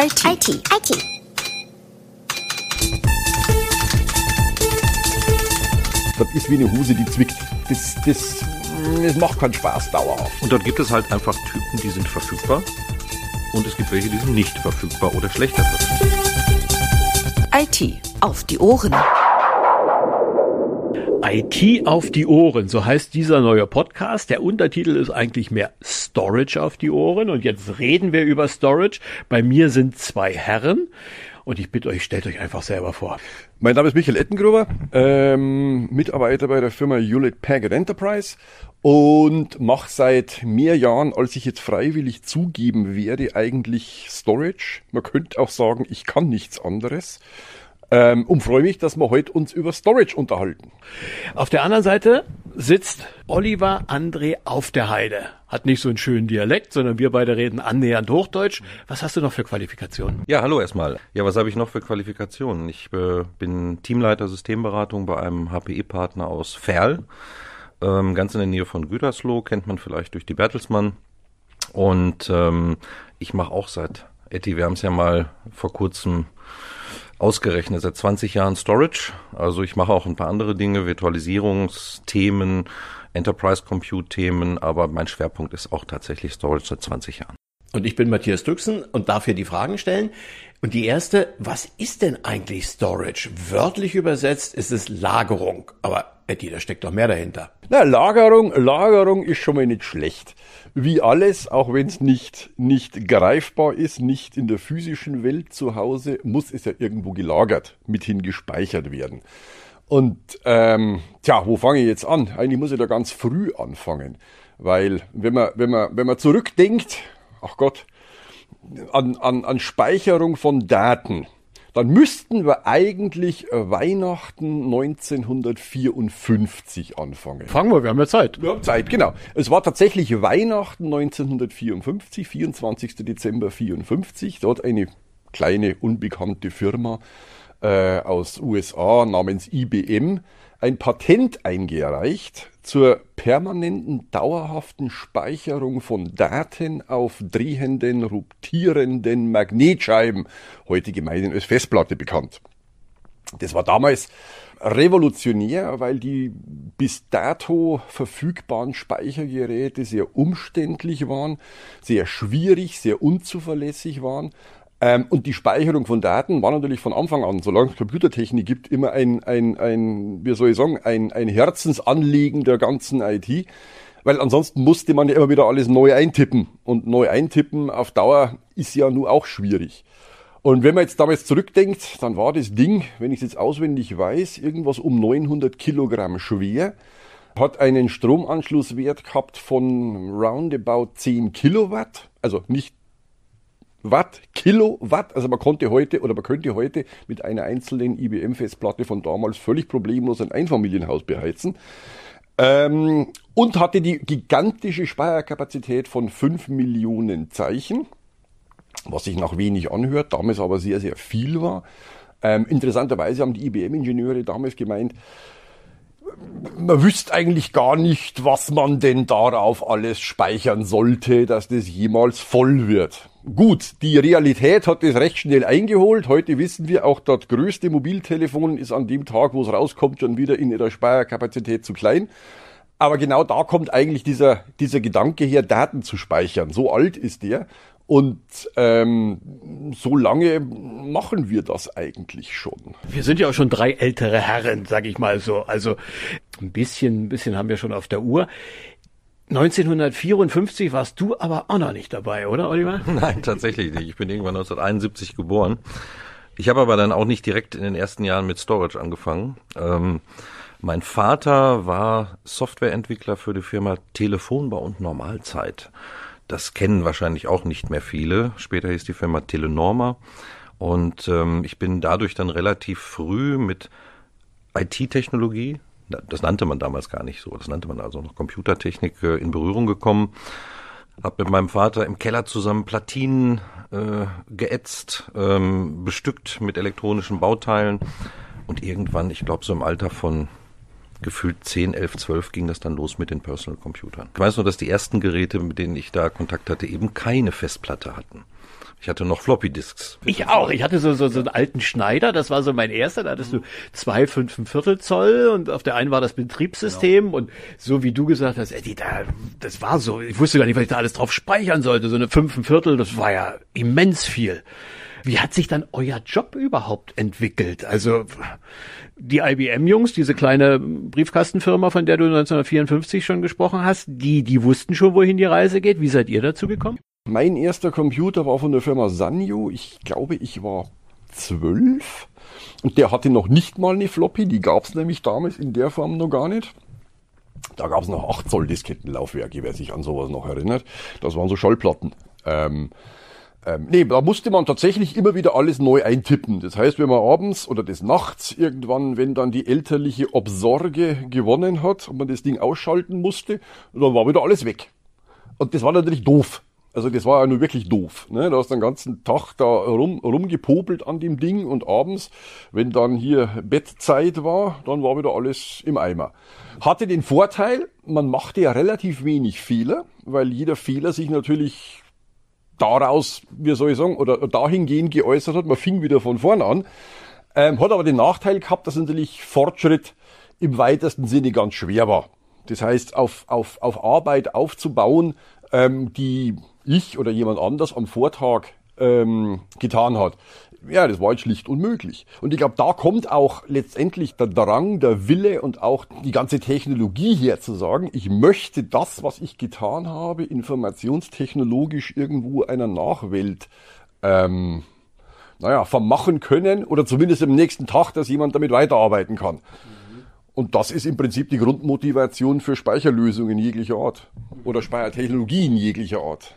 IT. IT. IT. Das ist wie eine Hose, die zwickt. Das, das, das macht keinen Spaß dauerhaft. Und dort gibt es halt einfach Typen, die sind verfügbar. Und es gibt welche, die sind nicht verfügbar oder schlechter verfügbar. IT. Auf die Ohren. IT auf die Ohren, so heißt dieser neue Podcast. Der Untertitel ist eigentlich mehr Storage auf die Ohren. Und jetzt reden wir über Storage. Bei mir sind zwei Herren. Und ich bitte euch, stellt euch einfach selber vor. Mein Name ist Michael Ettengruber, ähm, Mitarbeiter bei der Firma Hewlett Packard Enterprise und mache seit mehr Jahren, als ich jetzt freiwillig zugeben werde, eigentlich Storage. Man könnte auch sagen, ich kann nichts anderes. Ähm, und freue mich, dass wir heute uns über Storage unterhalten. Auf der anderen Seite sitzt Oliver André auf der Heide. Hat nicht so einen schönen Dialekt, sondern wir beide reden annähernd Hochdeutsch. Was hast du noch für Qualifikationen? Ja, hallo erstmal. Ja, was habe ich noch für Qualifikationen? Ich äh, bin Teamleiter Systemberatung bei einem HPE-Partner aus Ferl, ähm, ganz in der Nähe von Gütersloh, kennt man vielleicht durch die Bertelsmann. Und ähm, ich mache auch seit, Etty, wir haben es ja mal vor kurzem ausgerechnet seit 20 Jahren Storage. Also ich mache auch ein paar andere Dinge, Virtualisierungsthemen, Enterprise Compute Themen, aber mein Schwerpunkt ist auch tatsächlich Storage seit 20 Jahren. Und ich bin Matthias Düxen und darf hier die Fragen stellen. Und die erste, was ist denn eigentlich Storage? Wörtlich übersetzt ist es Lagerung. Aber Eddie, da steckt doch mehr dahinter. Na, Lagerung, Lagerung ist schon mal nicht schlecht. Wie alles, auch wenn es nicht, nicht greifbar ist, nicht in der physischen Welt zu Hause, muss es ja irgendwo gelagert, mithin gespeichert werden. Und ähm, tja, wo fange ich jetzt an? Eigentlich muss ich da ganz früh anfangen. Weil wenn man, wenn man, wenn man zurückdenkt, ach Gott, an, an, an Speicherung von Daten, dann müssten wir eigentlich Weihnachten 1954 anfangen. Fangen wir, wir haben ja Zeit. Wir haben Zeit, genau. Es war tatsächlich Weihnachten 1954, 24. Dezember 54. Dort eine kleine, unbekannte Firma äh, aus USA namens IBM ein Patent eingereicht zur permanenten, dauerhaften Speicherung von Daten auf drehenden, rotierenden Magnetscheiben, heute gemeinhin als Festplatte bekannt. Das war damals revolutionär, weil die bis dato verfügbaren Speichergeräte sehr umständlich waren, sehr schwierig, sehr unzuverlässig waren ähm, und die Speicherung von Daten war natürlich von Anfang an, solange es Computertechnik gibt, immer ein, ein, ein wie soll ich sagen, ein, ein Herzensanliegen der ganzen IT. Weil ansonsten musste man ja immer wieder alles neu eintippen. Und neu eintippen auf Dauer ist ja nun auch schwierig. Und wenn man jetzt damals zurückdenkt, dann war das Ding, wenn ich es jetzt auswendig weiß, irgendwas um 900 Kilogramm schwer, hat einen Stromanschlusswert gehabt von roundabout 10 Kilowatt, also nicht Watt, Kilowatt. Also man konnte heute oder man könnte heute mit einer einzelnen IBM-Festplatte von damals völlig problemlos ein Einfamilienhaus beheizen. Ähm, und hatte die gigantische Speicherkapazität von 5 Millionen Zeichen, was sich nach wenig anhört, damals aber sehr, sehr viel war. Ähm, interessanterweise haben die IBM-Ingenieure damals gemeint, man wüsste eigentlich gar nicht, was man denn darauf alles speichern sollte, dass das jemals voll wird. Gut, die Realität hat das recht schnell eingeholt. Heute wissen wir, auch das größte Mobiltelefon ist an dem Tag, wo es rauskommt, schon wieder in ihrer Speicherkapazität zu klein. Aber genau da kommt eigentlich dieser, dieser Gedanke her, Daten zu speichern. So alt ist der. Und ähm, so lange machen wir das eigentlich schon. Wir sind ja auch schon drei ältere Herren, sag ich mal so. Also ein bisschen, ein bisschen haben wir schon auf der Uhr. 1954 warst du aber auch noch nicht dabei, oder Oliver? Nein, tatsächlich nicht. Ich bin irgendwann 1971 geboren. Ich habe aber dann auch nicht direkt in den ersten Jahren mit Storage angefangen. Ähm, mein Vater war Softwareentwickler für die Firma Telefonbau und Normalzeit. Das kennen wahrscheinlich auch nicht mehr viele. Später hieß die Firma Telenorma. Und ähm, ich bin dadurch dann relativ früh mit IT-Technologie, das nannte man damals gar nicht so, das nannte man also noch Computertechnik, äh, in Berührung gekommen. Hab mit meinem Vater im Keller zusammen Platinen äh, geätzt, ähm, bestückt mit elektronischen Bauteilen. Und irgendwann, ich glaube so im Alter von gefühlt 10, 11, 12 ging das dann los mit den Personal Computern. Ich weiß nur, dass die ersten Geräte, mit denen ich da Kontakt hatte, eben keine Festplatte hatten. Ich hatte noch Floppy Disks. Ich auch. Ich hatte so, so, so einen alten Schneider. Das war so mein erster. Da hattest du zwei, fünf, ein Viertel Zoll und auf der einen war das Betriebssystem genau. und so wie du gesagt hast, Eddie, da, das war so. Ich wusste gar nicht, was ich da alles drauf speichern sollte. So eine fünf, ein Viertel, das war ja immens viel. Wie hat sich dann euer Job überhaupt entwickelt? Also die IBM-Jungs, diese kleine Briefkastenfirma, von der du 1954 schon gesprochen hast, die, die wussten schon, wohin die Reise geht. Wie seid ihr dazu gekommen? Mein erster Computer war von der Firma Sanyo. Ich glaube, ich war zwölf. Und der hatte noch nicht mal eine Floppy. Die gab es nämlich damals in der Form noch gar nicht. Da gab es noch 8 Zoll Diskettenlaufwerke, wer sich an sowas noch erinnert. Das waren so Schallplatten. Ähm, ähm, nee, da musste man tatsächlich immer wieder alles neu eintippen. Das heißt, wenn man abends oder des Nachts irgendwann, wenn dann die elterliche Obsorge gewonnen hat und man das Ding ausschalten musste, dann war wieder alles weg. Und das war natürlich doof. Also das war ja nur wirklich doof. Ne? Da hast du den ganzen Tag da rum, rumgepopelt an dem Ding und abends, wenn dann hier Bettzeit war, dann war wieder alles im Eimer. Hatte den Vorteil, man machte ja relativ wenig Fehler, weil jeder Fehler sich natürlich daraus, wie soll ich sagen, oder dahingehend geäußert hat, man fing wieder von vorn an. Ähm, hat aber den Nachteil gehabt, dass natürlich Fortschritt im weitesten Sinne ganz schwer war. Das heißt, auf, auf, auf Arbeit aufzubauen, ähm, die ich oder jemand anders am Vortag ähm, getan hat. Ja, das war halt schlicht unmöglich. Und ich glaube, da kommt auch letztendlich der Drang, der Wille und auch die ganze Technologie her zu sagen, ich möchte das, was ich getan habe, informationstechnologisch irgendwo einer Nachwelt ähm, naja, vermachen können oder zumindest am nächsten Tag, dass jemand damit weiterarbeiten kann. Und das ist im Prinzip die Grundmotivation für Speicherlösungen jeglicher Art oder Speichertechnologien jeglicher Art.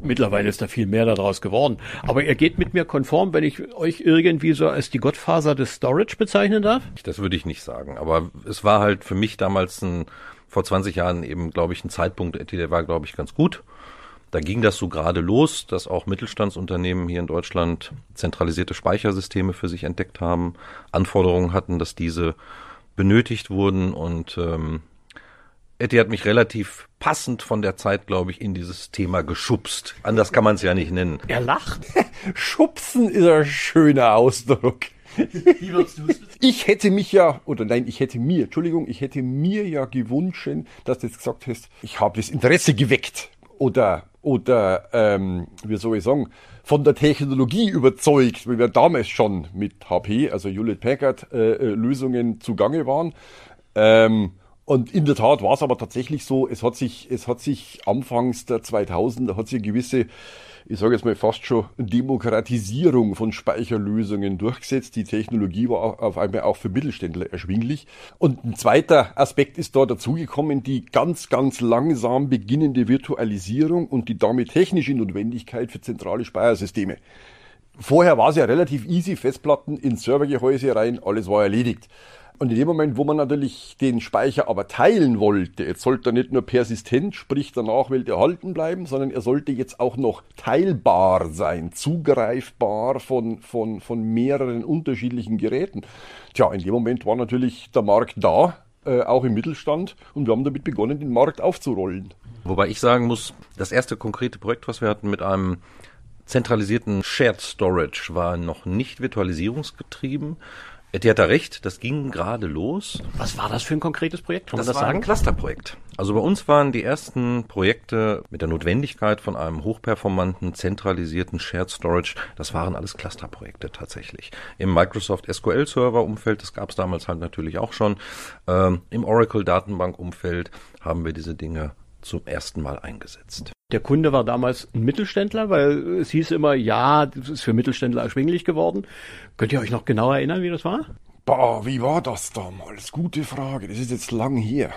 Mittlerweile ist da viel mehr daraus geworden. Aber ihr geht mit mir konform, wenn ich euch irgendwie so als die Gottfaser des Storage bezeichnen darf? Das würde ich nicht sagen. Aber es war halt für mich damals ein, vor 20 Jahren eben, glaube ich, ein Zeitpunkt, der war, glaube ich, ganz gut. Da ging das so gerade los, dass auch Mittelstandsunternehmen hier in Deutschland zentralisierte Speichersysteme für sich entdeckt haben, Anforderungen hatten, dass diese benötigt wurden und ähm, Etty hat mich relativ passend von der Zeit, glaube ich, in dieses Thema geschubst. Anders kann man es ja nicht nennen. Er lacht. Schubsen ist ein schöner Ausdruck. Wie würdest du Ich hätte mich ja, oder nein, ich hätte mir, Entschuldigung, ich hätte mir ja gewünscht, dass du jetzt gesagt hast, ich habe das Interesse geweckt. Oder, oder, ähm, wie soll ich sagen, von der Technologie überzeugt, weil wir damals schon mit HP, also Hewlett Packard, äh, äh, Lösungen zugange waren. Ähm, und in der Tat war es aber tatsächlich so, es hat sich, es hat sich anfangs der 2000er hat sich gewisse ich sage jetzt mal fast schon, Demokratisierung von Speicherlösungen durchgesetzt. Die Technologie war auf einmal auch für Mittelständler erschwinglich. Und ein zweiter Aspekt ist da dazugekommen, die ganz, ganz langsam beginnende Virtualisierung und die damit technische Notwendigkeit für zentrale Speichersysteme. Vorher war es ja relativ easy, Festplatten ins Servergehäuse rein, alles war erledigt. Und in dem Moment, wo man natürlich den Speicher aber teilen wollte, jetzt sollte er nicht nur persistent, sprich danach will erhalten bleiben, sondern er sollte jetzt auch noch teilbar sein, zugreifbar von, von, von mehreren unterschiedlichen Geräten. Tja, in dem Moment war natürlich der Markt da, äh, auch im Mittelstand, und wir haben damit begonnen, den Markt aufzurollen. Wobei ich sagen muss, das erste konkrete Projekt, was wir hatten mit einem zentralisierten Shared Storage, war noch nicht virtualisierungsgetrieben, die hat da recht, das ging gerade los. Was war das für ein konkretes Projekt? Kann das, das war sagen? ein Clusterprojekt. Also bei uns waren die ersten Projekte mit der Notwendigkeit von einem hochperformanten, zentralisierten Shared Storage, das waren alles Clusterprojekte tatsächlich. Im Microsoft SQL Server Umfeld, das gab es damals halt natürlich auch schon, ähm, im Oracle Datenbank Umfeld haben wir diese Dinge zum ersten Mal eingesetzt. Der Kunde war damals ein Mittelständler, weil es hieß immer, ja, das ist für Mittelständler erschwinglich geworden. Könnt ihr euch noch genau erinnern, wie das war? Boah, wie war das damals? Gute Frage. Das ist jetzt lang her.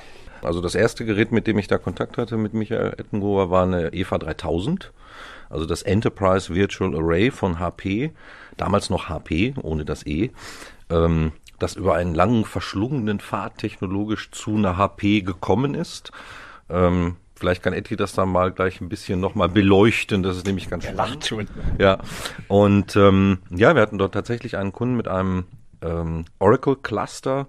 Also das erste Gerät, mit dem ich da Kontakt hatte mit Michael Ettengoer, war eine EVA 3000. Also das Enterprise Virtual Array von HP. Damals noch HP, ohne das E. Ähm, das über einen langen, verschlungenen Pfad technologisch zu einer HP gekommen ist. Ähm, vielleicht kann Etty das dann mal gleich ein bisschen nochmal beleuchten. Das ist nämlich ganz er lacht schon. Ja. Und ähm, ja, wir hatten dort tatsächlich einen Kunden mit einem ähm, Oracle Cluster,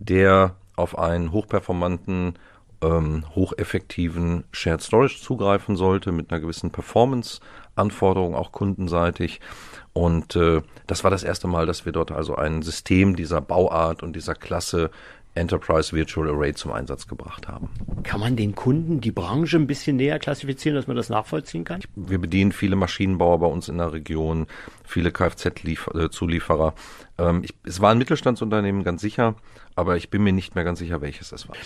der auf einen hochperformanten, ähm, hocheffektiven Shared Storage zugreifen sollte mit einer gewissen Performance Anforderungen, auch kundenseitig. Und äh, das war das erste Mal, dass wir dort also ein System dieser Bauart und dieser Klasse Enterprise Virtual Array zum Einsatz gebracht haben. Kann man den Kunden die Branche ein bisschen näher klassifizieren, dass man das nachvollziehen kann? Wir bedienen viele Maschinenbauer bei uns in der Region, viele Kfz-Zulieferer. Ähm, ich, es war ein Mittelstandsunternehmen, ganz sicher, aber ich bin mir nicht mehr ganz sicher, welches es war.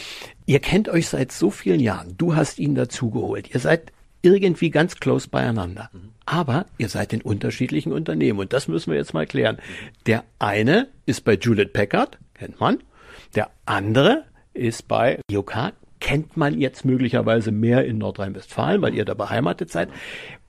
Ihr kennt euch seit so vielen Jahren. Du hast ihn dazugeholt. Ihr seid irgendwie ganz close beieinander. Mhm. Aber ihr seid in unterschiedlichen Unternehmen und das müssen wir jetzt mal klären. Der eine ist bei Hewlett Packard, kennt man. Der andere ist bei IOK, kennt man jetzt möglicherweise mehr in Nordrhein-Westfalen, weil ihr da beheimatet seid.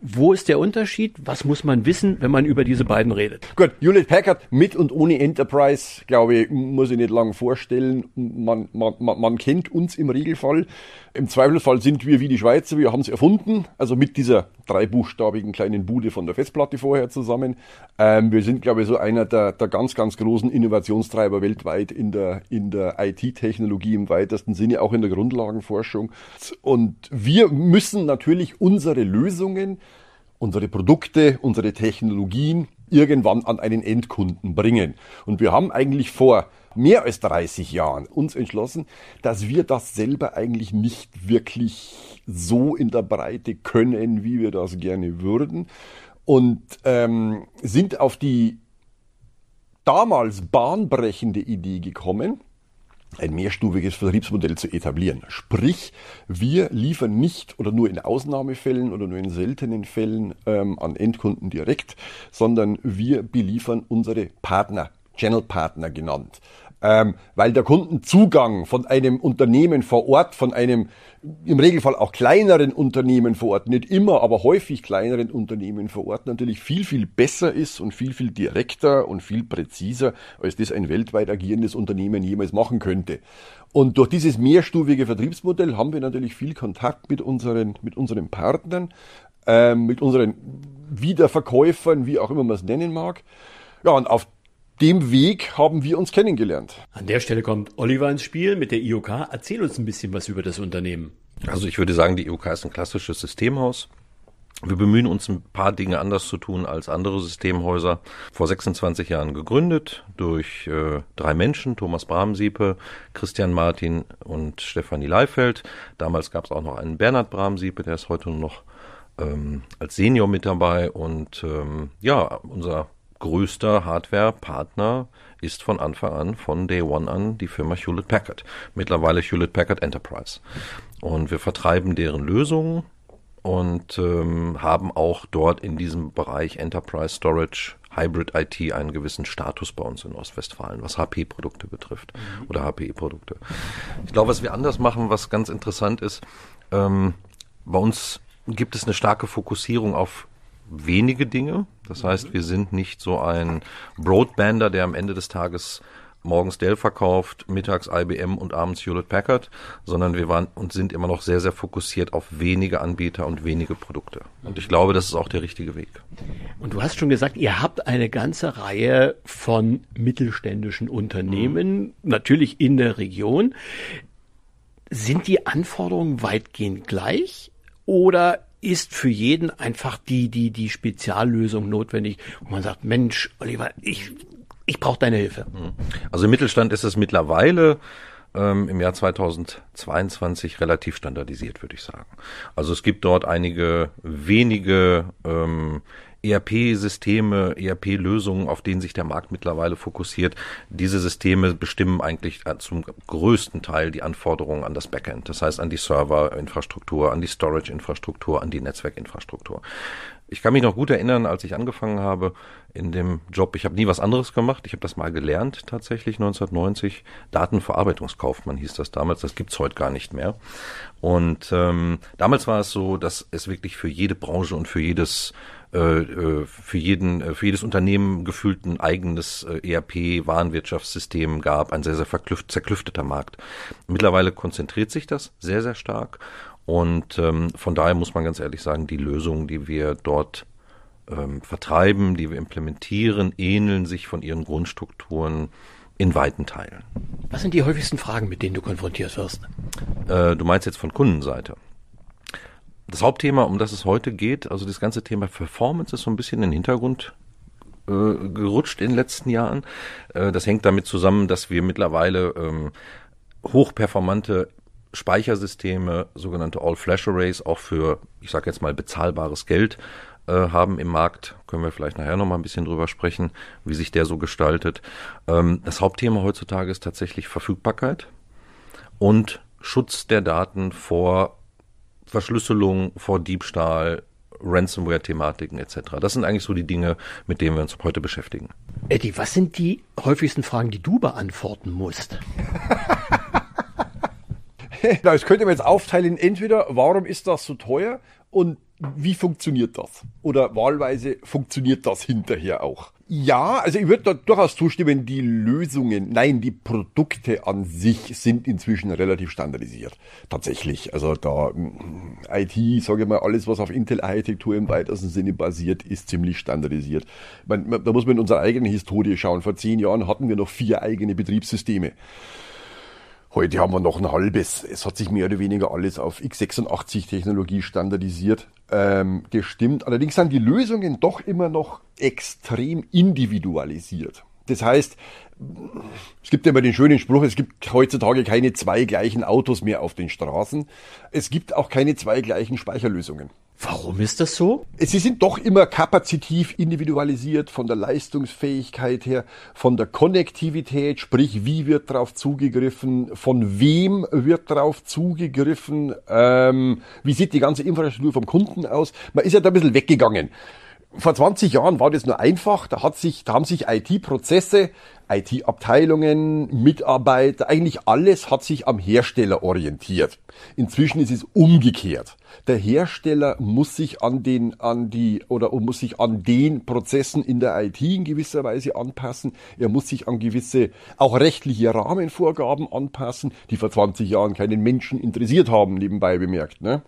Wo ist der Unterschied? Was muss man wissen, wenn man über diese beiden redet? Gut, Hewlett Packard mit und ohne Enterprise, glaube ich, muss ich nicht lange vorstellen. Man, man, man kennt uns im Regelfall. Im Zweifelsfall sind wir wie die Schweizer, wir haben es erfunden, also mit dieser dreibuchstabigen kleinen Bude von der Festplatte vorher zusammen. Ähm, wir sind, glaube ich, so einer der, der ganz, ganz großen Innovationstreiber weltweit in der, in der IT-Technologie im weitesten Sinne, auch in der Grundlagenforschung. Und wir müssen natürlich unsere Lösungen unsere Produkte, unsere Technologien irgendwann an einen Endkunden bringen. Und wir haben eigentlich vor mehr als 30 Jahren uns entschlossen, dass wir das selber eigentlich nicht wirklich so in der Breite können, wie wir das gerne würden. Und ähm, sind auf die damals bahnbrechende Idee gekommen, ein mehrstufiges Vertriebsmodell zu etablieren. Sprich, wir liefern nicht oder nur in Ausnahmefällen oder nur in seltenen Fällen ähm, an Endkunden direkt, sondern wir beliefern unsere Partner, Channel Partner genannt ähm, weil der Kundenzugang von einem Unternehmen vor Ort, von einem im Regelfall auch kleineren Unternehmen vor Ort, nicht immer, aber häufig kleineren Unternehmen vor Ort natürlich viel, viel besser ist und viel, viel direkter und viel präziser, als das ein weltweit agierendes Unternehmen jemals machen könnte. Und durch dieses mehrstufige Vertriebsmodell haben wir natürlich viel Kontakt mit unseren, mit unseren Partnern, ähm, mit unseren Wiederverkäufern, wie auch immer man es nennen mag. Ja, und auf dem Weg haben wir uns kennengelernt. An der Stelle kommt Oliver ins Spiel mit der IOK. Erzähl uns ein bisschen was über das Unternehmen. Also ich würde sagen, die IOK ist ein klassisches Systemhaus. Wir bemühen uns ein paar Dinge anders zu tun als andere Systemhäuser. Vor 26 Jahren gegründet durch äh, drei Menschen, Thomas Bramsiepe, Christian Martin und Stefanie Leifeld. Damals gab es auch noch einen Bernhard Bramsiepe, der ist heute noch ähm, als Senior mit dabei. Und ähm, ja, unser größter Hardware-Partner ist von Anfang an, von Day One an, die Firma Hewlett Packard. Mittlerweile Hewlett Packard Enterprise. Und wir vertreiben deren Lösungen und ähm, haben auch dort in diesem Bereich Enterprise Storage Hybrid IT einen gewissen Status bei uns in Ostwestfalen, was HP-Produkte betrifft mhm. oder HPE-Produkte. Ich glaube, was wir anders machen, was ganz interessant ist, ähm, bei uns gibt es eine starke Fokussierung auf wenige Dinge. Das heißt, wir sind nicht so ein Broadbander, der am Ende des Tages morgens Dell verkauft, mittags IBM und abends Hewlett Packard, sondern wir waren und sind immer noch sehr, sehr fokussiert auf wenige Anbieter und wenige Produkte. Und ich glaube, das ist auch der richtige Weg. Und du hast schon gesagt, ihr habt eine ganze Reihe von mittelständischen Unternehmen, mhm. natürlich in der Region. Sind die Anforderungen weitgehend gleich oder ist für jeden einfach die, die, die Speziallösung notwendig, wo man sagt, Mensch, Oliver, ich, ich brauche deine Hilfe. Mhm. Also im Mittelstand ist es mittlerweile ähm, im Jahr 2022 relativ standardisiert, würde ich sagen. Also es gibt dort einige wenige ähm, ERP-Systeme, ERP-Lösungen, auf denen sich der Markt mittlerweile fokussiert. Diese Systeme bestimmen eigentlich äh, zum größten Teil die Anforderungen an das Backend. Das heißt an die Serverinfrastruktur, an die Storage-Infrastruktur, an die Netzwerkinfrastruktur. Ich kann mich noch gut erinnern, als ich angefangen habe in dem Job. Ich habe nie was anderes gemacht. Ich habe das mal gelernt tatsächlich 1990. Datenverarbeitungskaufmann hieß das damals. Das gibt's heute gar nicht mehr. Und ähm, damals war es so, dass es wirklich für jede Branche und für jedes für jeden, äh, für jedes Unternehmen gefühlt ein eigenes ERP-Warenwirtschaftssystem gab, ein sehr, sehr zerklüfteter Markt. Mittlerweile konzentriert sich das sehr, sehr stark und ähm, von daher muss man ganz ehrlich sagen, die Lösungen, die wir dort ähm, vertreiben, die wir implementieren, ähneln sich von ihren Grundstrukturen in weiten Teilen. Was sind die häufigsten Fragen, mit denen du konfrontiert wirst? Äh, du meinst jetzt von Kundenseite? Das Hauptthema, um das es heute geht, also das ganze Thema Performance ist so ein bisschen in den Hintergrund äh, gerutscht in den letzten Jahren. Äh, das hängt damit zusammen, dass wir mittlerweile ähm, hochperformante Speichersysteme, sogenannte All-Flash-Arrays, auch für, ich sage jetzt mal, bezahlbares Geld äh, haben im Markt. Können wir vielleicht nachher nochmal ein bisschen drüber sprechen, wie sich der so gestaltet. Ähm, das Hauptthema heutzutage ist tatsächlich Verfügbarkeit und Schutz der Daten vor Verschlüsselung, vor Diebstahl, Ransomware-Thematiken etc. Das sind eigentlich so die Dinge, mit denen wir uns heute beschäftigen. Eddie, was sind die häufigsten Fragen, die du beantworten musst? das könnte man jetzt aufteilen, entweder warum ist das so teuer und wie funktioniert das? Oder wahlweise funktioniert das hinterher auch? Ja, also ich würde da durchaus zustimmen, die Lösungen, nein, die Produkte an sich sind inzwischen relativ standardisiert. Tatsächlich. Also da mm, IT, sage ich mal, alles, was auf Intel-Architektur im weitesten Sinne basiert, ist ziemlich standardisiert. Man, da muss man in unsere eigene Historie schauen. Vor zehn Jahren hatten wir noch vier eigene Betriebssysteme. Heute haben wir noch ein halbes. Es hat sich mehr oder weniger alles auf x86-Technologie standardisiert, ähm, gestimmt. Allerdings sind die Lösungen doch immer noch extrem individualisiert. Das heißt, es gibt immer den schönen Spruch, es gibt heutzutage keine zwei gleichen Autos mehr auf den Straßen. Es gibt auch keine zwei gleichen Speicherlösungen. Warum ist das so? Sie sind doch immer kapazitiv individualisiert von der Leistungsfähigkeit her, von der Konnektivität, sprich wie wird darauf zugegriffen, von wem wird darauf zugegriffen, ähm, wie sieht die ganze Infrastruktur vom Kunden aus. Man ist ja da ein bisschen weggegangen vor 20 Jahren war das nur einfach. Da hat sich, da haben sich IT-Prozesse, IT-Abteilungen, Mitarbeiter, eigentlich alles hat sich am Hersteller orientiert. Inzwischen ist es umgekehrt. Der Hersteller muss sich an den, an die, oder muss sich an den Prozessen in der IT in gewisser Weise anpassen. Er muss sich an gewisse, auch rechtliche Rahmenvorgaben anpassen, die vor 20 Jahren keinen Menschen interessiert haben, nebenbei bemerkt, ne?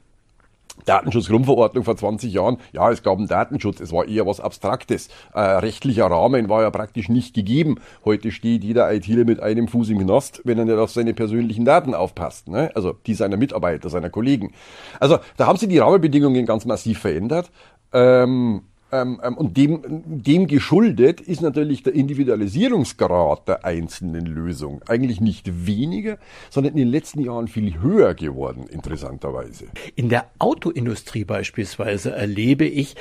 Datenschutzgrundverordnung vor 20 Jahren, ja, es gab einen Datenschutz, es war eher was Abstraktes. Äh, rechtlicher Rahmen war ja praktisch nicht gegeben. Heute steht jeder ITler mit einem Fuß im Knast, wenn er nicht auf seine persönlichen Daten aufpasst. Ne? Also die seiner Mitarbeiter, seiner Kollegen. Also da haben sich die Rahmenbedingungen ganz massiv verändert. Ähm, und dem, dem geschuldet ist natürlich der Individualisierungsgrad der einzelnen Lösung eigentlich nicht weniger, sondern in den letzten Jahren viel höher geworden, interessanterweise. In der Autoindustrie beispielsweise erlebe ich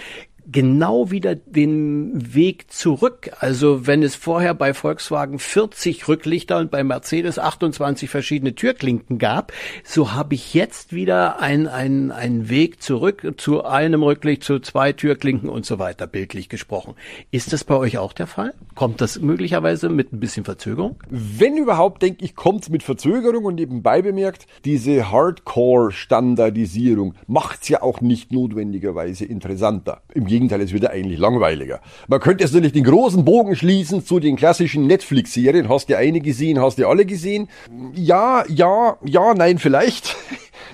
genau wieder den Weg zurück. Also wenn es vorher bei Volkswagen 40 Rücklichter und bei Mercedes 28 verschiedene Türklinken gab, so habe ich jetzt wieder einen ein Weg zurück zu einem Rücklicht, zu zwei Türklinken und so weiter, bildlich gesprochen. Ist das bei euch auch der Fall? Kommt das möglicherweise mit ein bisschen Verzögerung? Wenn überhaupt, denke ich, kommt es mit Verzögerung und nebenbei bemerkt, diese Hardcore-Standardisierung macht es ja auch nicht notwendigerweise interessanter. Im Gegenteil, es wird eigentlich langweiliger. Man könnte jetzt natürlich den großen Bogen schließen zu den klassischen Netflix-Serien. Hast du eine gesehen, hast du alle gesehen? Ja, ja, ja, nein, vielleicht.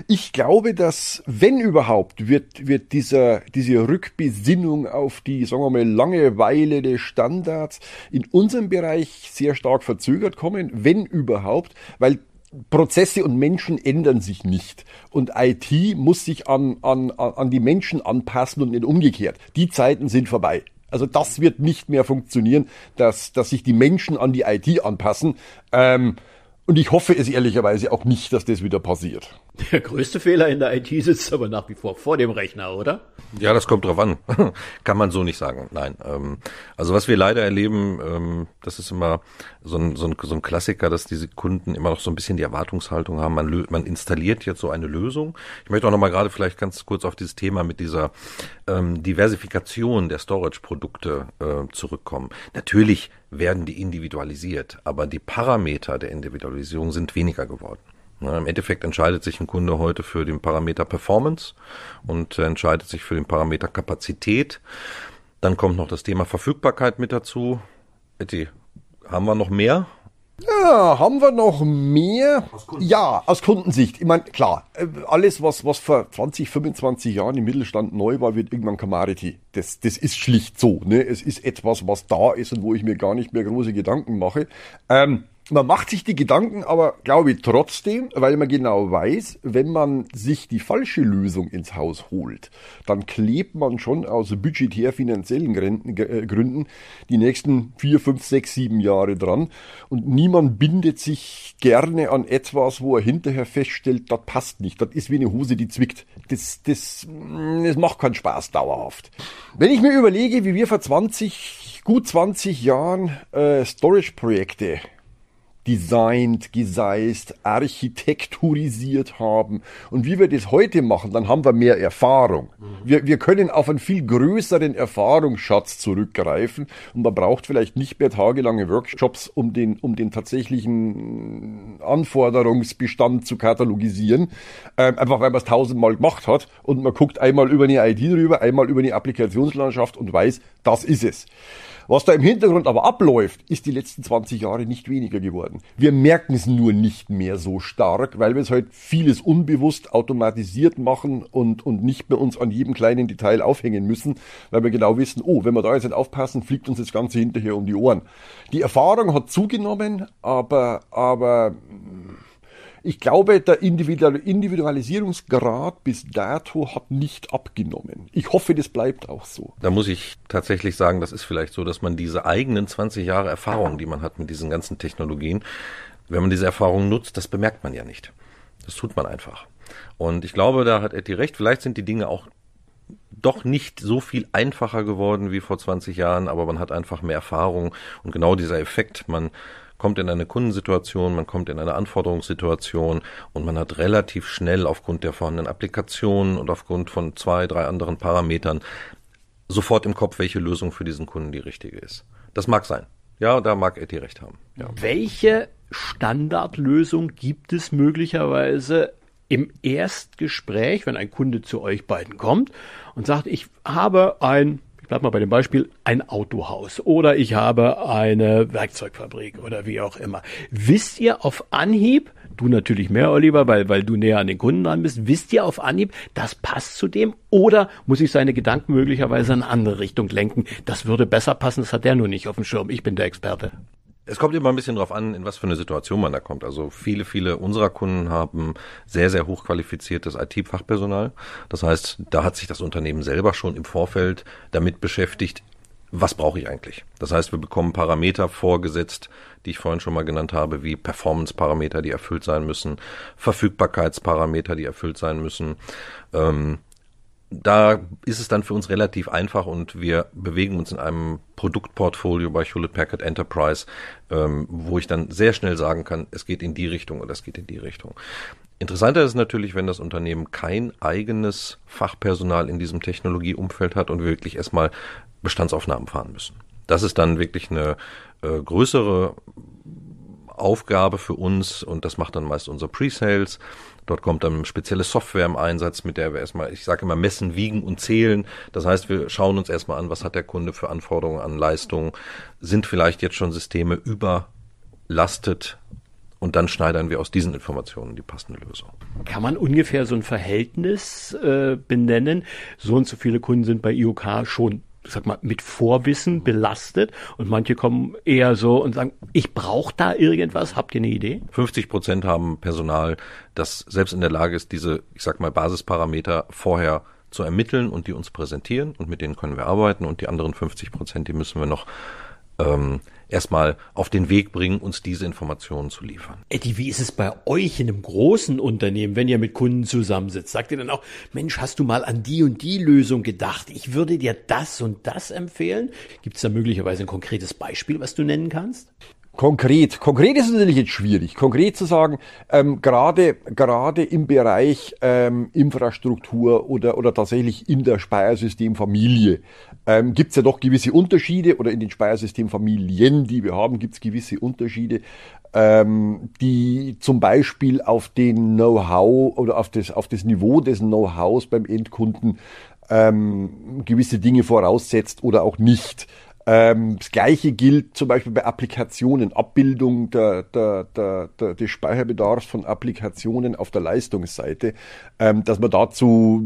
Ich glaube, dass, wenn überhaupt, wird, wird dieser, diese Rückbesinnung auf die, sagen wir mal, Langeweile des Standards in unserem Bereich sehr stark verzögert kommen, wenn überhaupt, weil Prozesse und Menschen ändern sich nicht. Und IT muss sich an, an, an die Menschen anpassen und nicht umgekehrt. Die Zeiten sind vorbei. Also das wird nicht mehr funktionieren, dass, dass sich die Menschen an die IT anpassen. Ähm, und ich hoffe es ehrlicherweise auch nicht, dass das wieder passiert. Der größte Fehler in der IT sitzt aber nach wie vor vor dem Rechner, oder? Ja, das kommt drauf an. Kann man so nicht sagen. Nein. Ähm, also was wir leider erleben, ähm, das ist immer so ein, so, ein, so ein Klassiker, dass diese Kunden immer noch so ein bisschen die Erwartungshaltung haben. Man, man installiert jetzt so eine Lösung. Ich möchte auch noch mal gerade vielleicht ganz kurz auf dieses Thema mit dieser ähm, Diversifikation der Storage-Produkte äh, zurückkommen. Natürlich werden die individualisiert, aber die Parameter der Individualisierung sind weniger geworden. Im Endeffekt entscheidet sich ein Kunde heute für den Parameter Performance und entscheidet sich für den Parameter Kapazität. Dann kommt noch das Thema Verfügbarkeit mit dazu. Etty, haben wir noch mehr? Ja, haben wir noch mehr? Aus ja, aus Kundensicht. Ich meine, klar, äh, alles, was, was vor 20, 25 Jahren im Mittelstand neu war, wird irgendwann Commodity. Das, das ist schlicht so. Ne? Es ist etwas, was da ist und wo ich mir gar nicht mehr große Gedanken mache. Ähm, man macht sich die Gedanken aber, glaube ich, trotzdem, weil man genau weiß, wenn man sich die falsche Lösung ins Haus holt, dann klebt man schon aus budgetär finanziellen äh, Gründen die nächsten vier, fünf, sechs, sieben Jahre dran. Und niemand bindet sich gerne an etwas, wo er hinterher feststellt, das passt nicht. Das ist wie eine Hose, die zwickt. Das, das, das macht keinen Spaß dauerhaft. Wenn ich mir überlege, wie wir vor 20, gut 20 Jahren äh, Storage-Projekte designt, geseist, architekturisiert haben. Und wie wir das heute machen, dann haben wir mehr Erfahrung. Wir, wir können auf einen viel größeren Erfahrungsschatz zurückgreifen und man braucht vielleicht nicht mehr tagelange Workshops, um den, um den tatsächlichen Anforderungsbestand zu katalogisieren. Ähm, einfach weil man es tausendmal gemacht hat und man guckt einmal über eine ID drüber, einmal über eine Applikationslandschaft und weiß, das ist es. Was da im Hintergrund aber abläuft, ist die letzten 20 Jahre nicht weniger geworden. Wir merken es nur nicht mehr so stark, weil wir es halt vieles unbewusst automatisiert machen und, und nicht mehr uns an jedem kleinen Detail aufhängen müssen, weil wir genau wissen, oh, wenn wir da jetzt nicht aufpassen, fliegt uns das Ganze hinterher um die Ohren. Die Erfahrung hat zugenommen, aber, aber ich glaube, der Individualisierungsgrad bis dato hat nicht abgenommen. Ich hoffe, das bleibt auch so. Da muss ich tatsächlich sagen, das ist vielleicht so, dass man diese eigenen 20 Jahre Erfahrung, die man hat mit diesen ganzen Technologien, wenn man diese Erfahrung nutzt, das bemerkt man ja nicht. Das tut man einfach. Und ich glaube, da hat Etty recht. Vielleicht sind die Dinge auch doch nicht so viel einfacher geworden wie vor 20 Jahren, aber man hat einfach mehr Erfahrung und genau dieser Effekt, man kommt in eine Kundensituation, man kommt in eine Anforderungssituation und man hat relativ schnell aufgrund der vorhandenen Applikationen und aufgrund von zwei, drei anderen Parametern sofort im Kopf, welche Lösung für diesen Kunden die richtige ist. Das mag sein. Ja, da mag Etty recht haben. Ja. Welche Standardlösung gibt es möglicherweise im Erstgespräch, wenn ein Kunde zu euch beiden kommt und sagt, ich habe ein bleib mal bei dem Beispiel, ein Autohaus oder ich habe eine Werkzeugfabrik oder wie auch immer. Wisst ihr auf Anhieb, du natürlich mehr, Oliver, weil, weil du näher an den Kunden dran bist, wisst ihr auf Anhieb, das passt zu dem oder muss ich seine Gedanken möglicherweise in eine andere Richtung lenken? Das würde besser passen, das hat der nur nicht auf dem Schirm. Ich bin der Experte. Es kommt immer ein bisschen drauf an, in was für eine Situation man da kommt. Also viele, viele unserer Kunden haben sehr, sehr hochqualifiziertes IT-Fachpersonal. Das heißt, da hat sich das Unternehmen selber schon im Vorfeld damit beschäftigt, was brauche ich eigentlich? Das heißt, wir bekommen Parameter vorgesetzt, die ich vorhin schon mal genannt habe, wie Performance-Parameter, die erfüllt sein müssen, Verfügbarkeitsparameter, die erfüllt sein müssen. Ähm, da ist es dann für uns relativ einfach und wir bewegen uns in einem Produktportfolio bei Hewlett Packard Enterprise, ähm, wo ich dann sehr schnell sagen kann, es geht in die Richtung oder es geht in die Richtung. Interessanter ist natürlich, wenn das Unternehmen kein eigenes Fachpersonal in diesem Technologieumfeld hat und wir wirklich erstmal Bestandsaufnahmen fahren müssen. Das ist dann wirklich eine äh, größere Aufgabe für uns und das macht dann meist unser Pre-Sales. Dort kommt dann spezielle Software im Einsatz, mit der wir erstmal, ich sage immer, messen, wiegen und zählen. Das heißt, wir schauen uns erstmal an, was hat der Kunde für Anforderungen an Leistungen, sind vielleicht jetzt schon Systeme überlastet und dann schneidern wir aus diesen Informationen die passende Lösung. Kann man ungefähr so ein Verhältnis äh, benennen? So und so viele Kunden sind bei IOK schon sag mal, mit Vorwissen belastet und manche kommen eher so und sagen, ich brauche da irgendwas. Habt ihr eine Idee? 50 Prozent haben Personal, das selbst in der Lage ist, diese, ich sag mal, Basisparameter vorher zu ermitteln und die uns präsentieren und mit denen können wir arbeiten und die anderen 50 Prozent, die müssen wir noch ähm, erstmal auf den Weg bringen, uns diese Informationen zu liefern. Eddie, wie ist es bei euch in einem großen Unternehmen, wenn ihr mit Kunden zusammensitzt? Sagt ihr dann auch, Mensch, hast du mal an die und die Lösung gedacht? Ich würde dir das und das empfehlen. Gibt es da möglicherweise ein konkretes Beispiel, was du nennen kannst? Konkret, konkret ist es natürlich jetzt schwierig. Konkret zu sagen, ähm, gerade gerade im Bereich ähm, Infrastruktur oder oder tatsächlich in der Speiersystemfamilie ähm, gibt es ja doch gewisse Unterschiede oder in den Speiersystemfamilien, die wir haben, gibt es gewisse Unterschiede, ähm, die zum Beispiel auf den Know-how oder auf das auf das Niveau des Know-hows beim Endkunden ähm, gewisse Dinge voraussetzt oder auch nicht. Ähm, das gleiche gilt zum Beispiel bei Applikationen, Abbildung der, der, der, der, des Speicherbedarfs von Applikationen auf der Leistungsseite, ähm, dass man dazu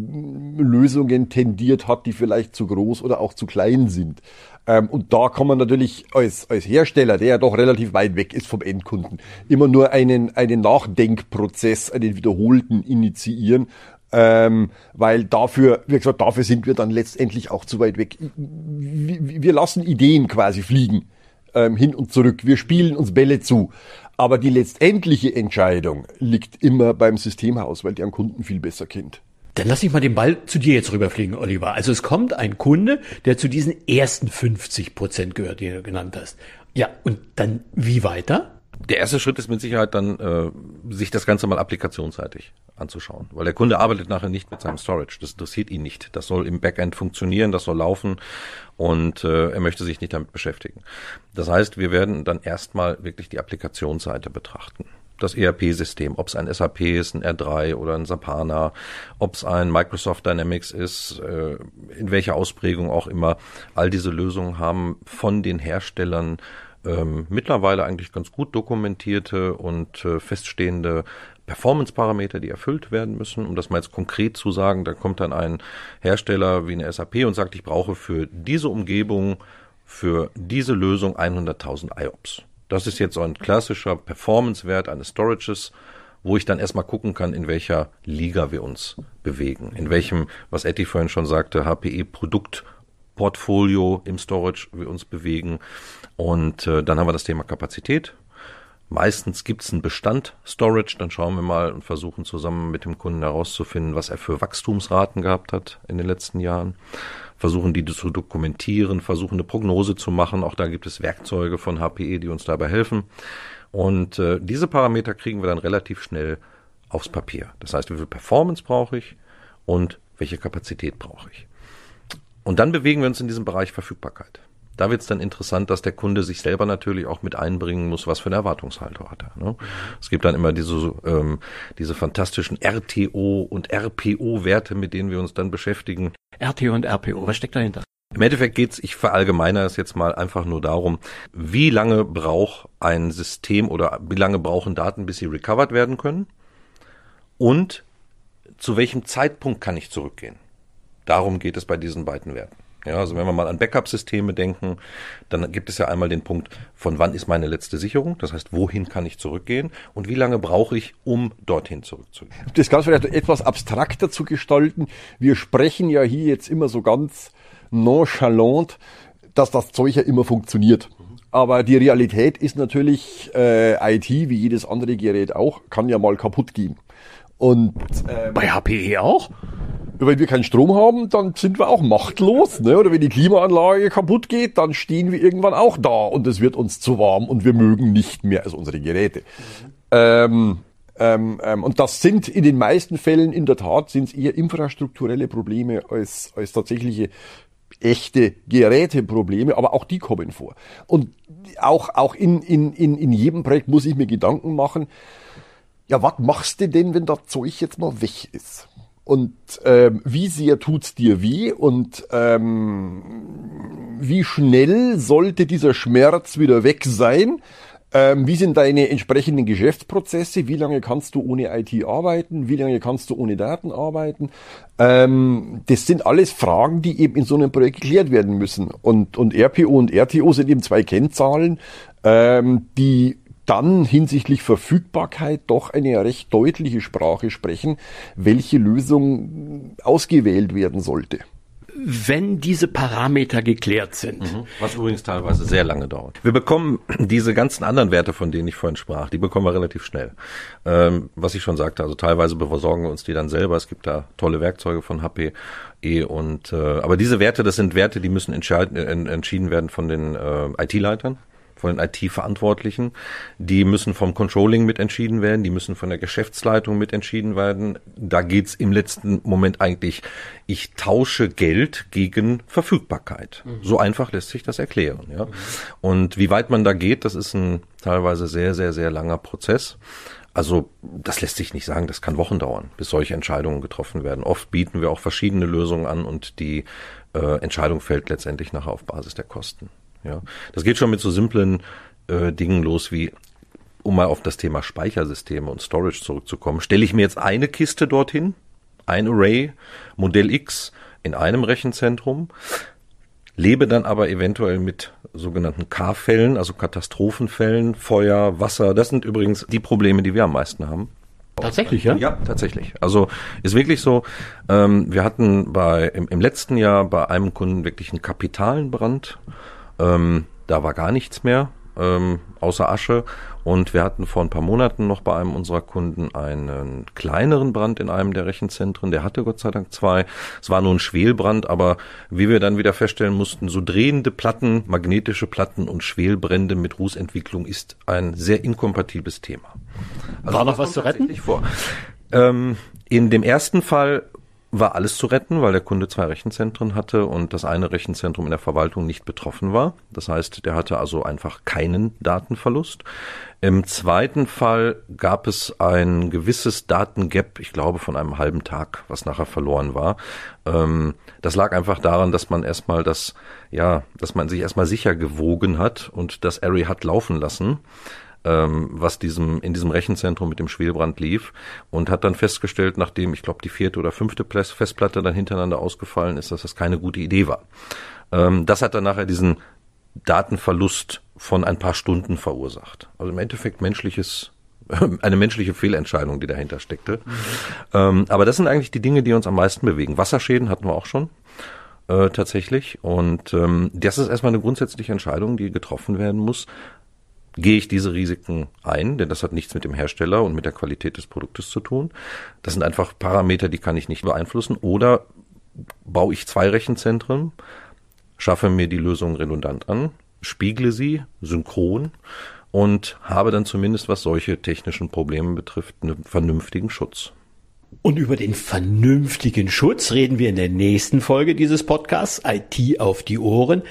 Lösungen tendiert hat, die vielleicht zu groß oder auch zu klein sind. Ähm, und da kann man natürlich als, als Hersteller, der ja doch relativ weit weg ist vom Endkunden, immer nur einen, einen Nachdenkprozess, einen wiederholten initiieren ähm, weil dafür, wie gesagt, dafür sind wir dann letztendlich auch zu weit weg. Wir lassen Ideen quasi fliegen, ähm, hin und zurück. Wir spielen uns Bälle zu. Aber die letztendliche Entscheidung liegt immer beim Systemhaus, weil der einen Kunden viel besser kennt. Dann lass ich mal den Ball zu dir jetzt rüberfliegen, Oliver. Also es kommt ein Kunde, der zu diesen ersten 50 Prozent gehört, die du genannt hast. Ja, und dann wie weiter? Der erste Schritt ist mit Sicherheit dann, äh, sich das Ganze mal applikationsseitig anzuschauen. Weil der Kunde arbeitet nachher nicht mit seinem Storage. Das interessiert ihn nicht. Das soll im Backend funktionieren, das soll laufen und äh, er möchte sich nicht damit beschäftigen. Das heißt, wir werden dann erstmal wirklich die Applikationsseite betrachten das ERP-System, ob es ein SAP ist, ein R3 oder ein Sapana, ob es ein Microsoft Dynamics ist, äh, in welcher Ausprägung auch immer. All diese Lösungen haben von den Herstellern ähm, mittlerweile eigentlich ganz gut dokumentierte und äh, feststehende Performance-Parameter, die erfüllt werden müssen. Um das mal jetzt konkret zu sagen, da kommt dann ein Hersteller wie eine SAP und sagt, ich brauche für diese Umgebung, für diese Lösung 100.000 IOPS. Das ist jetzt so ein klassischer Performance-Wert eines Storages, wo ich dann erstmal gucken kann, in welcher Liga wir uns bewegen. In welchem, was Etty vorhin schon sagte, HPE-Produktportfolio im Storage wir uns bewegen. Und äh, dann haben wir das Thema Kapazität. Meistens gibt es einen Bestand Storage, dann schauen wir mal und versuchen zusammen mit dem Kunden herauszufinden, was er für Wachstumsraten gehabt hat in den letzten Jahren. Versuchen die zu dokumentieren, versuchen eine Prognose zu machen. Auch da gibt es Werkzeuge von HPE, die uns dabei helfen. Und äh, diese Parameter kriegen wir dann relativ schnell aufs Papier. Das heißt, wie viel Performance brauche ich und welche Kapazität brauche ich. Und dann bewegen wir uns in diesem Bereich Verfügbarkeit. Da wird es dann interessant, dass der Kunde sich selber natürlich auch mit einbringen muss, was für eine Erwartungshaltung hat er. Ne? Es gibt dann immer diese, ähm, diese fantastischen RTO und RPO-Werte, mit denen wir uns dann beschäftigen. RTO und RPO, was steckt dahinter? Im Endeffekt geht's, ich verallgemeiner es jetzt mal einfach nur darum, wie lange braucht ein System oder wie lange brauchen Daten, bis sie recovered werden können und zu welchem Zeitpunkt kann ich zurückgehen. Darum geht es bei diesen beiden Werten. Ja, also wenn wir mal an Backup-Systeme denken, dann gibt es ja einmal den Punkt, von wann ist meine letzte Sicherung? Das heißt, wohin kann ich zurückgehen? Und wie lange brauche ich, um dorthin zurückzugehen? Das Ganze vielleicht etwas abstrakter zu gestalten. Wir sprechen ja hier jetzt immer so ganz nonchalant, dass das Zeug ja immer funktioniert. Aber die Realität ist natürlich, äh, IT, wie jedes andere Gerät auch, kann ja mal kaputt gehen. Und äh, bei HPE auch? Wenn wir keinen Strom haben, dann sind wir auch machtlos. Ne? Oder wenn die Klimaanlage kaputt geht, dann stehen wir irgendwann auch da und es wird uns zu warm und wir mögen nicht mehr als unsere Geräte. Ähm, ähm, ähm, und das sind in den meisten Fällen in der Tat sind eher infrastrukturelle Probleme als, als tatsächliche echte Geräteprobleme, aber auch die kommen vor. Und auch, auch in, in, in, in jedem Projekt muss ich mir Gedanken machen, ja, was machst du denn, wenn das Zeug jetzt mal weg ist? Und ähm, wie sehr tut's dir weh und ähm, wie schnell sollte dieser Schmerz wieder weg sein? Ähm, wie sind deine entsprechenden Geschäftsprozesse? Wie lange kannst du ohne IT arbeiten? Wie lange kannst du ohne Daten arbeiten? Ähm, das sind alles Fragen, die eben in so einem Projekt geklärt werden müssen. Und, und RPO und RTO sind eben zwei Kennzahlen, ähm, die dann hinsichtlich Verfügbarkeit doch eine recht deutliche Sprache sprechen, welche Lösung ausgewählt werden sollte. Wenn diese Parameter geklärt sind. Mhm. Was übrigens teilweise sehr lange dauert. Wir bekommen diese ganzen anderen Werte, von denen ich vorhin sprach, die bekommen wir relativ schnell. Ähm, was ich schon sagte, also teilweise besorgen wir uns die dann selber. Es gibt da tolle Werkzeuge von HP. E und äh, aber diese Werte, das sind Werte, die müssen entscheiden, äh, entschieden werden von den äh, IT-Leitern von den IT-Verantwortlichen. Die müssen vom Controlling mitentschieden werden, die müssen von der Geschäftsleitung mitentschieden werden. Da geht's im letzten Moment eigentlich, ich tausche Geld gegen Verfügbarkeit. Mhm. So einfach lässt sich das erklären. Ja? Mhm. Und wie weit man da geht, das ist ein teilweise sehr, sehr, sehr langer Prozess. Also das lässt sich nicht sagen, das kann Wochen dauern, bis solche Entscheidungen getroffen werden. Oft bieten wir auch verschiedene Lösungen an und die äh, Entscheidung fällt letztendlich nachher auf Basis der Kosten. Ja, das geht schon mit so simplen äh, Dingen los wie um mal auf das Thema Speichersysteme und Storage zurückzukommen, stelle ich mir jetzt eine Kiste dorthin, ein Array, Modell X in einem Rechenzentrum, lebe dann aber eventuell mit sogenannten K-Fällen, also Katastrophenfällen, Feuer, Wasser. Das sind übrigens die Probleme, die wir am meisten haben. Tatsächlich, ja? Ja, tatsächlich. Also ist wirklich so, ähm, wir hatten bei im, im letzten Jahr bei einem Kunden wirklich einen kapitalen Brand. Ähm, da war gar nichts mehr ähm, außer Asche. Und wir hatten vor ein paar Monaten noch bei einem unserer Kunden einen kleineren Brand in einem der Rechenzentren. Der hatte Gott sei Dank zwei. Es war nur ein Schwelbrand, aber wie wir dann wieder feststellen mussten, so drehende Platten, magnetische Platten und Schwelbrände mit Rußentwicklung ist ein sehr inkompatibles Thema. Also war noch was zu retten? Vor. Ähm, in dem ersten Fall war alles zu retten, weil der Kunde zwei Rechenzentren hatte und das eine Rechenzentrum in der Verwaltung nicht betroffen war. Das heißt, der hatte also einfach keinen Datenverlust. Im zweiten Fall gab es ein gewisses Datengap, ich glaube von einem halben Tag, was nachher verloren war. Ähm, das lag einfach daran, dass man erstmal das, ja, dass man sich erstmal sicher gewogen hat und das Array hat laufen lassen ähm, was diesem in diesem Rechenzentrum mit dem Schwelbrand lief und hat dann festgestellt, nachdem ich glaube die vierte oder fünfte Festplatte dann hintereinander ausgefallen ist, dass das keine gute Idee war. Ähm, das hat dann nachher diesen Datenverlust von ein paar Stunden verursacht. Also im Endeffekt menschliches eine menschliche Fehlentscheidung, die dahinter steckte. Mhm. Ähm, aber das sind eigentlich die Dinge, die uns am meisten bewegen. Wasserschäden hatten wir auch schon. Äh, tatsächlich. Und ähm, das ist erstmal eine grundsätzliche Entscheidung, die getroffen werden muss gehe ich diese Risiken ein, denn das hat nichts mit dem Hersteller und mit der Qualität des Produktes zu tun. Das sind einfach Parameter, die kann ich nicht beeinflussen. Oder baue ich zwei Rechenzentren, schaffe mir die Lösung redundant an, spiegle sie synchron und habe dann zumindest, was solche technischen Probleme betrifft, einen vernünftigen Schutz. Und über den vernünftigen Schutz reden wir in der nächsten Folge dieses Podcasts, IT auf die Ohren.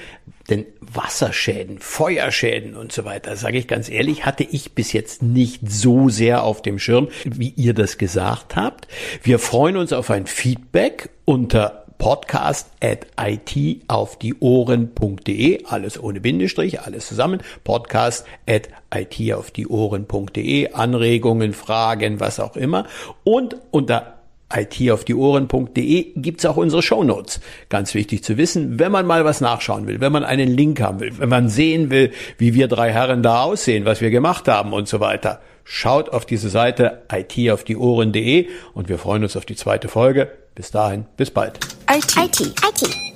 Denn Wasserschäden, Feuerschäden und so weiter, sage ich ganz ehrlich, hatte ich bis jetzt nicht so sehr auf dem Schirm, wie ihr das gesagt habt. Wir freuen uns auf ein Feedback unter podcast at it auf die Ohren.de, alles ohne Bindestrich, alles zusammen, podcast at it auf die Ohren.de, Anregungen, Fragen, was auch immer und unter itaufdieohren.de gibt's auch unsere Shownotes. Ganz wichtig zu wissen, wenn man mal was nachschauen will, wenn man einen Link haben will, wenn man sehen will, wie wir drei Herren da aussehen, was wir gemacht haben und so weiter. Schaut auf diese Seite itaufdieohren.de und wir freuen uns auf die zweite Folge. Bis dahin, bis bald. IT. IT. IT.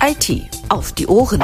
IT auf die Ohren.